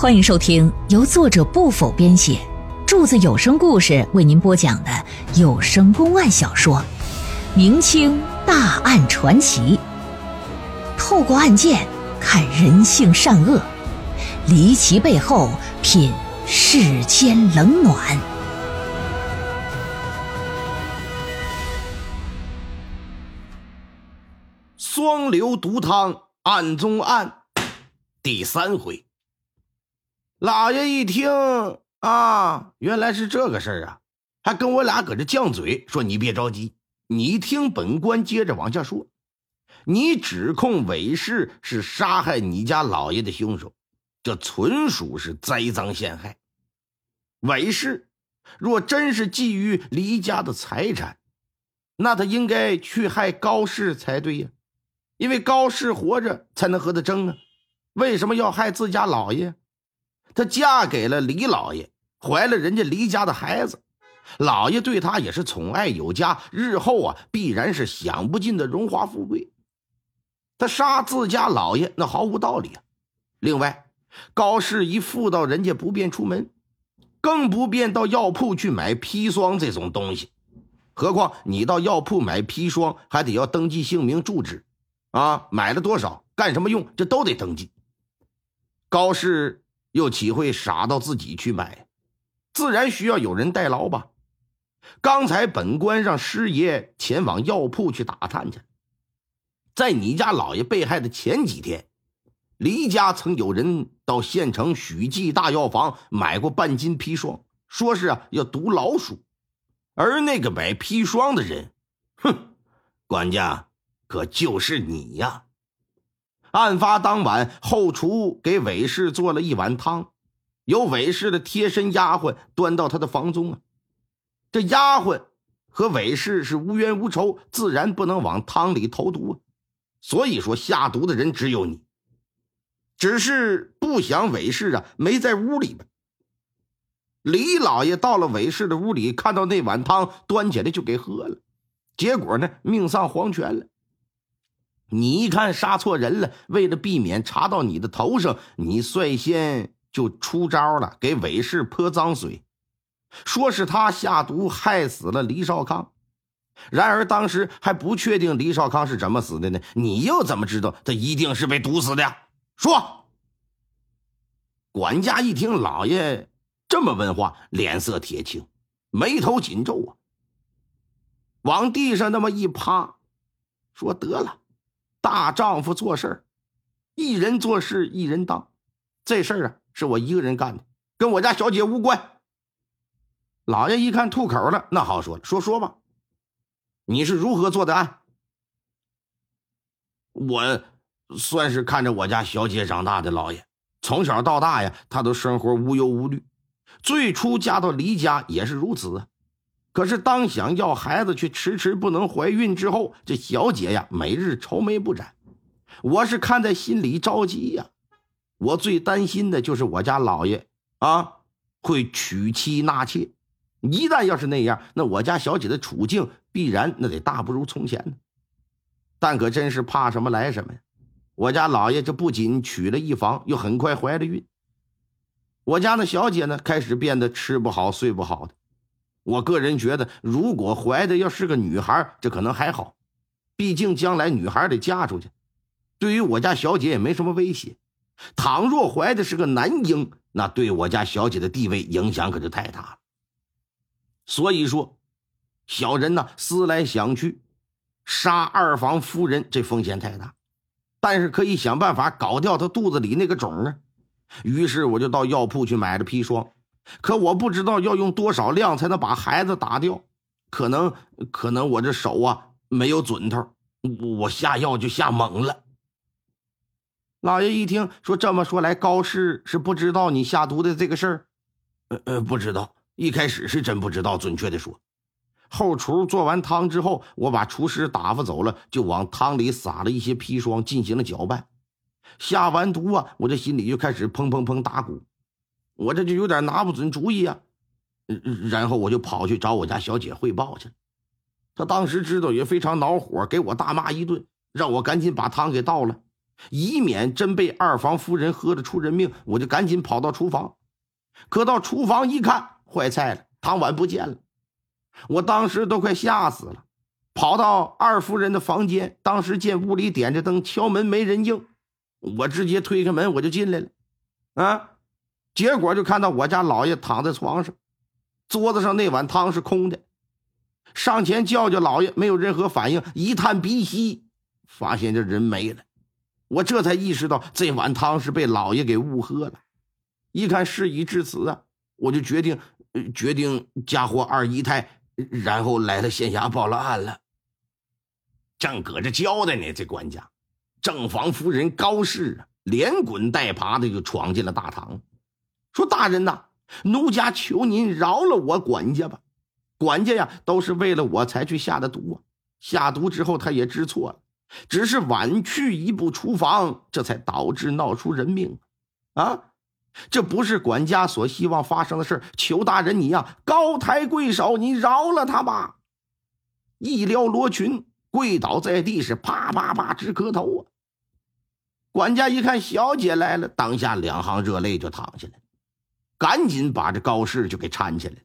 欢迎收听由作者不否编写，柱子有声故事为您播讲的有声公案小说《明清大案传奇》，透过案件看人性善恶，离奇背后品世间冷暖。双流毒汤案中案第三回。老爷一听啊，原来是这个事儿啊，还跟我俩搁这犟嘴，说你别着急，你听本官接着往下说。你指控韦氏是杀害你家老爷的凶手，这纯属是栽赃陷害。韦氏若真是觊觎黎家的财产，那他应该去害高氏才对呀，因为高氏活着才能和他争啊，为什么要害自家老爷？她嫁给了李老爷，怀了人家李家的孩子，老爷对她也是宠爱有加，日后啊必然是享不尽的荣华富贵。他杀自家老爷那毫无道理啊！另外，高氏一妇道人家不便出门，更不便到药铺去买砒霜这种东西。何况你到药铺买砒霜，还得要登记姓名、住址，啊，买了多少，干什么用，这都得登记。高氏。又岂会傻到自己去买？自然需要有人代劳吧。刚才本官让师爷前往药铺去打探去，在你家老爷被害的前几天，黎家曾有人到县城许记大药房买过半斤砒霜，说是啊要毒老鼠。而那个买砒霜的人，哼，管家可就是你呀。案发当晚，后厨给韦氏做了一碗汤，由韦氏的贴身丫鬟端到他的房中啊。这丫鬟和韦氏是无冤无仇，自然不能往汤里投毒啊。所以说，下毒的人只有你。只是不想韦氏啊没在屋里边。李老爷到了韦氏的屋里，看到那碗汤，端起来就给喝了，结果呢，命丧黄泉了。你一看杀错人了，为了避免查到你的头上，你率先就出招了，给韦氏泼脏水，说是他下毒害死了李少康。然而当时还不确定李少康是怎么死的呢？你又怎么知道他一定是被毒死的？说。管家一听老爷这么问话，脸色铁青，眉头紧皱啊，往地上那么一趴，说得了。大丈夫做事一人做事一人当，这事儿啊是我一个人干的，跟我家小姐无关。老爷一看吐口了，那好说，说说吧，你是如何做的案？我算是看着我家小姐长大的，老爷从小到大呀，她都生活无忧无虑。最初嫁到黎家也是如此。可是，当想要孩子却迟迟不能怀孕之后，这小姐呀，每日愁眉不展。我是看在心里着急呀。我最担心的就是我家老爷啊，会娶妻纳妾。一旦要是那样，那我家小姐的处境必然那得大不如从前呢。但可真是怕什么来什么呀！我家老爷这不仅娶了一房，又很快怀了孕。我家那小姐呢，开始变得吃不好睡不好的。我个人觉得，如果怀的要是个女孩，这可能还好，毕竟将来女孩得嫁出去，对于我家小姐也没什么威胁。倘若怀的是个男婴，那对我家小姐的地位影响可就太大了。所以说，小人呢思来想去，杀二房夫人这风险太大，但是可以想办法搞掉她肚子里那个种啊。于是我就到药铺去买了砒霜。可我不知道要用多少量才能把孩子打掉，可能可能我这手啊没有准头，我下药就下猛了。老爷一听说这么说来，高氏是不知道你下毒的这个事儿，呃呃，不知道，一开始是真不知道。准确的说，后厨做完汤之后，我把厨师打发走了，就往汤里撒了一些砒霜，进行了搅拌。下完毒啊，我这心里就开始砰砰砰打鼓。我这就有点拿不准主意啊，然后我就跑去找我家小姐汇报去了。她当时知道也非常恼火，给我大骂一顿，让我赶紧把汤给倒了。以免真被二房夫人喝得出人命，我就赶紧跑到厨房。可到厨房一看，坏菜了，汤碗不见了。我当时都快吓死了，跑到二夫人的房间，当时见屋里点着灯，敲门没人应，我直接推开门我就进来了。啊，结果就看到我家老爷躺在床上，桌子上那碗汤是空的。上前叫叫老爷，没有任何反应，一探鼻息，发现这人没了。我这才意识到这碗汤是被老爷给误喝了。一看事已至此啊，我就决定决定嫁祸二姨太，然后来到县衙报了案了。正搁这交代呢，这管家正房夫人高氏啊，连滚带爬的就闯进了大堂，说：“大人呐，奴家求您饶了我管家吧。管家呀，都是为了我才去下的毒啊。下毒之后，他也知错了。”只是晚去一步厨房，这才导致闹出人命，啊！这不是管家所希望发生的事求大人你呀，高抬贵手，你饶了他吧！一撩罗裙，跪倒在地，是啪啪啪直磕头啊！管家一看小姐来了，当下两行热泪就淌下来，赶紧把这高氏就给搀起来。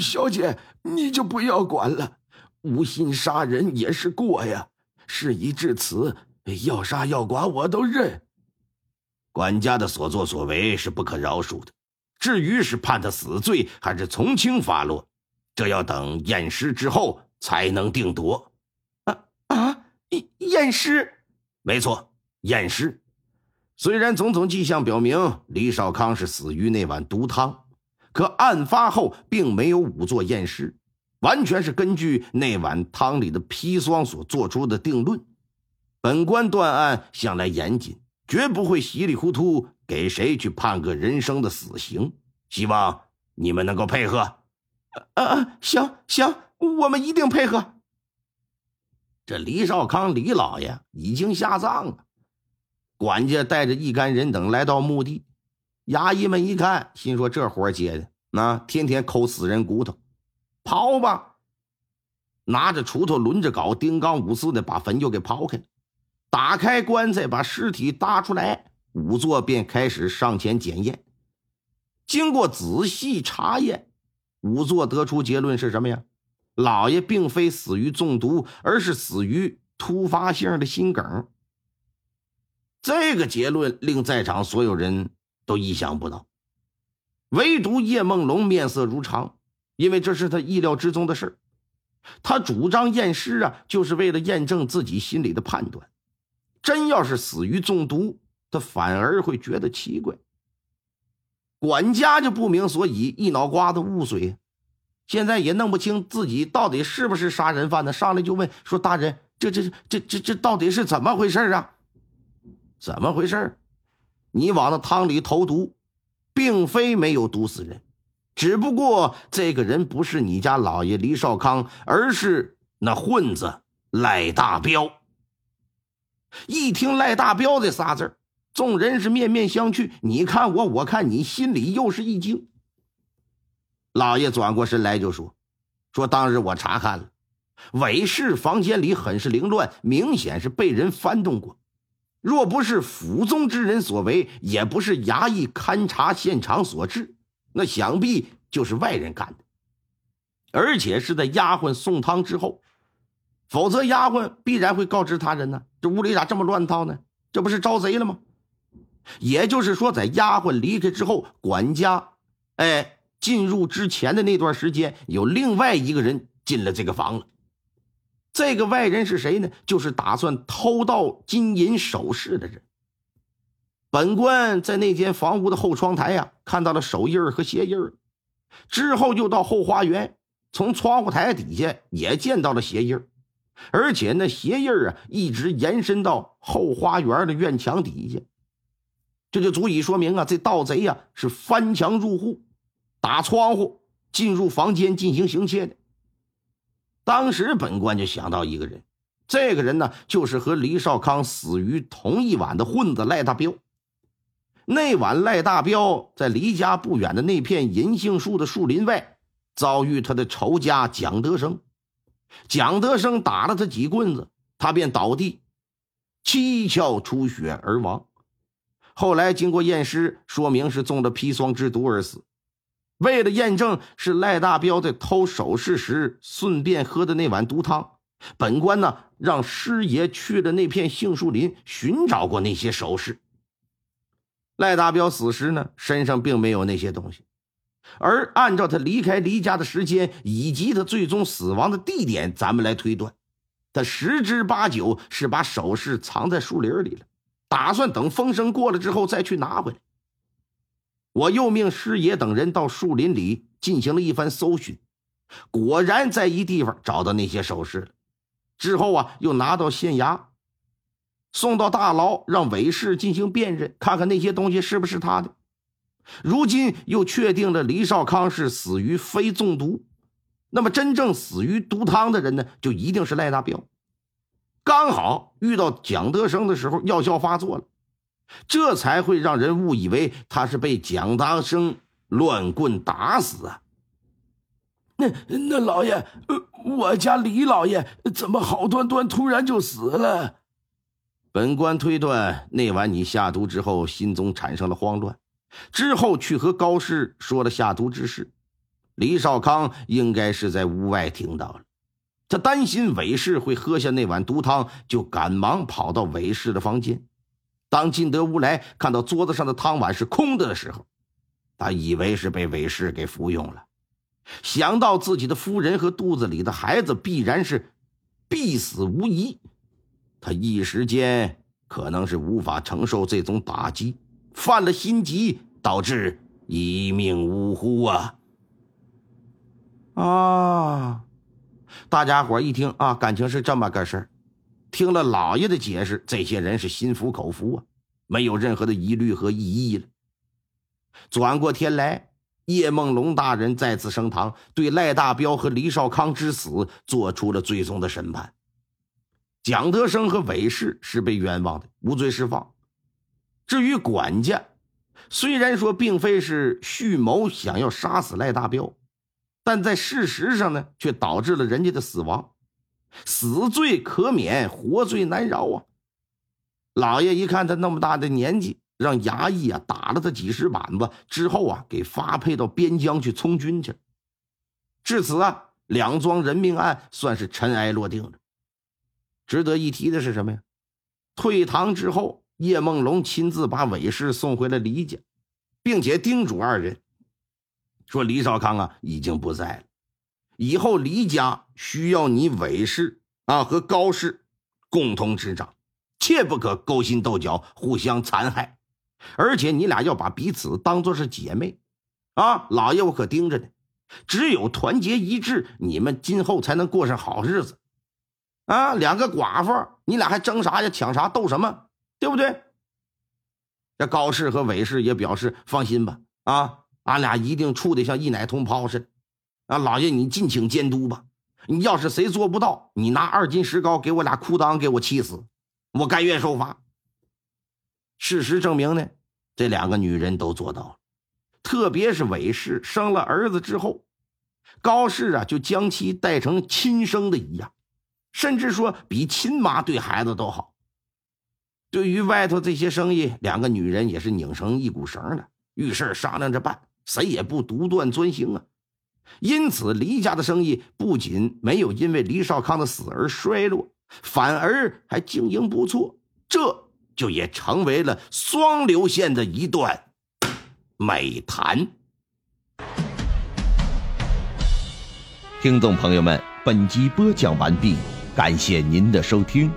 小姐，你就不要管了，无心杀人也是过呀。事已至此，要杀要剐我都认。管家的所作所为是不可饶恕的，至于是判他死罪还是从轻发落，这要等验尸之后才能定夺。啊啊！验验尸？没错，验尸。虽然种种迹象表明李少康是死于那碗毒汤，可案发后并没有仵作验尸。完全是根据那碗汤里的砒霜所做出的定论。本官断案向来严谨，绝不会稀里糊涂给谁去判个人生的死刑。希望你们能够配合。呃呃，行行，我们一定配合。这李少康李老爷已经下葬了，管家带着一干人等来到墓地，衙役们一看，心说这活接的，那天天抠死人骨头。刨吧！拿着锄头，抡着镐，丁刚五四的把坟就给刨开了。打开棺材，把尸体搭出来，仵作便开始上前检验。经过仔细查验，仵作得出结论是什么呀？老爷并非死于中毒，而是死于突发性的心梗。这个结论令在场所有人都意想不到，唯独叶梦龙面色如常。因为这是他意料之中的事他主张验尸啊，就是为了验证自己心里的判断。真要是死于中毒，他反而会觉得奇怪。管家就不明所以，一脑瓜子雾水，现在也弄不清自己到底是不是杀人犯呢。上来就问说：“大人，这这这这这到底是怎么回事啊？怎么回事你往那汤里投毒，并非没有毒死人。”只不过这个人不是你家老爷李少康，而是那混子赖大彪。一听赖大彪这仨字众人是面面相觑，你看我，我看你，心里又是一惊。老爷转过身来就说：“说当日我查看了，韦氏房间里很是凌乱，明显是被人翻动过。若不是府中之人所为，也不是衙役勘察现场所致。”那想必就是外人干的，而且是在丫鬟送汤之后，否则丫鬟必然会告知他人呢。这屋里咋这么乱套呢？这不是招贼了吗？也就是说，在丫鬟离开之后，管家哎进入之前的那段时间，有另外一个人进了这个房了。这个外人是谁呢？就是打算偷盗金银首饰的人。本官在那间房屋的后窗台呀，看到了手印和鞋印之后又到后花园，从窗户台底下也见到了鞋印而且那鞋印啊，一直延伸到后花园的院墙底下，这就足以说明啊，这盗贼呀是翻墙入户，打窗户进入房间进行行窃的。当时本官就想到一个人，这个人呢，就是和李少康死于同一晚的混子赖大彪。那晚，赖大彪在离家不远的那片银杏树的树林外，遭遇他的仇家蒋德生。蒋德生打了他几棍子，他便倒地。七窍出血而亡。后来经过验尸，说明是中了砒霜之毒而死。为了验证是赖大彪在偷首饰时顺便喝的那碗毒汤，本官呢让师爷去了那片杏树林寻找过那些首饰。赖大彪死时呢，身上并没有那些东西，而按照他离开离家的时间以及他最终死亡的地点，咱们来推断，他十之八九是把首饰藏在树林里了，打算等风声过了之后再去拿回来。我又命师爷等人到树林里进行了一番搜寻，果然在一地方找到那些首饰了。之后啊，又拿到县衙，送到大牢，让韦氏进行辨认，看看那些东西是不是他的。如今又确定了李少康是死于非中毒，那么真正死于毒汤的人呢，就一定是赖大彪。刚好遇到蒋德生的时候，药效发作了。这才会让人误以为他是被蒋大生乱棍打死啊！那那老爷，我家李老爷怎么好端端突然就死了？本官推断，那晚你下毒之后，心中产生了慌乱，之后去和高氏说了下毒之事。李少康应该是在屋外听到了，他担心韦氏会喝下那碗毒汤，就赶忙跑到韦氏的房间。当进得屋来看到桌子上的汤碗是空的的时候，他以为是被韦氏给服用了。想到自己的夫人和肚子里的孩子必然是必死无疑，他一时间可能是无法承受这种打击，犯了心急，导致一命呜呼啊！啊！大家伙一听啊，感情是这么个事儿。听了老爷的解释，这些人是心服口服啊，没有任何的疑虑和异议了。转过天来，叶梦龙大人再次升堂，对赖大彪和李少康之死做出了最终的审判。蒋德生和韦氏是被冤枉的，无罪释放。至于管家，虽然说并非是蓄谋想要杀死赖大彪，但在事实上呢，却导致了人家的死亡。死罪可免，活罪难饶啊！老爷一看他那么大的年纪，让衙役啊打了他几十板子之后啊，给发配到边疆去从军去了。至此啊，两桩人命案算是尘埃落定了。值得一提的是什么呀？退堂之后，叶梦龙亲自把韦氏送回了李家，并且叮嘱二人说：“李少康啊，已经不在了。”以后李家需要你韦氏啊和高氏共同执掌，切不可勾心斗角、互相残害，而且你俩要把彼此当做是姐妹，啊！老爷我可盯着呢，只有团结一致，你们今后才能过上好日子。啊，两个寡妇，你俩还争啥呀？抢啥？斗什么？对不对？这高氏和韦氏也表示放心吧，啊，俺俩一定处的像一奶同胞似的。啊，老爷，你尽情监督吧。你要是谁做不到，你拿二斤石膏给我俩裤裆给我气死，我甘愿受罚。事实证明呢，这两个女人都做到了。特别是韦氏生了儿子之后，高氏啊就将其带成亲生的一样，甚至说比亲妈对孩子都好。对于外头这些生意，两个女人也是拧成一股绳的，遇事商量着办，谁也不独断专行啊。因此，黎家的生意不仅没有因为黎少康的死而衰落，反而还经营不错，这就也成为了双流县的一段美谈。听众朋友们，本集播讲完毕，感谢您的收听。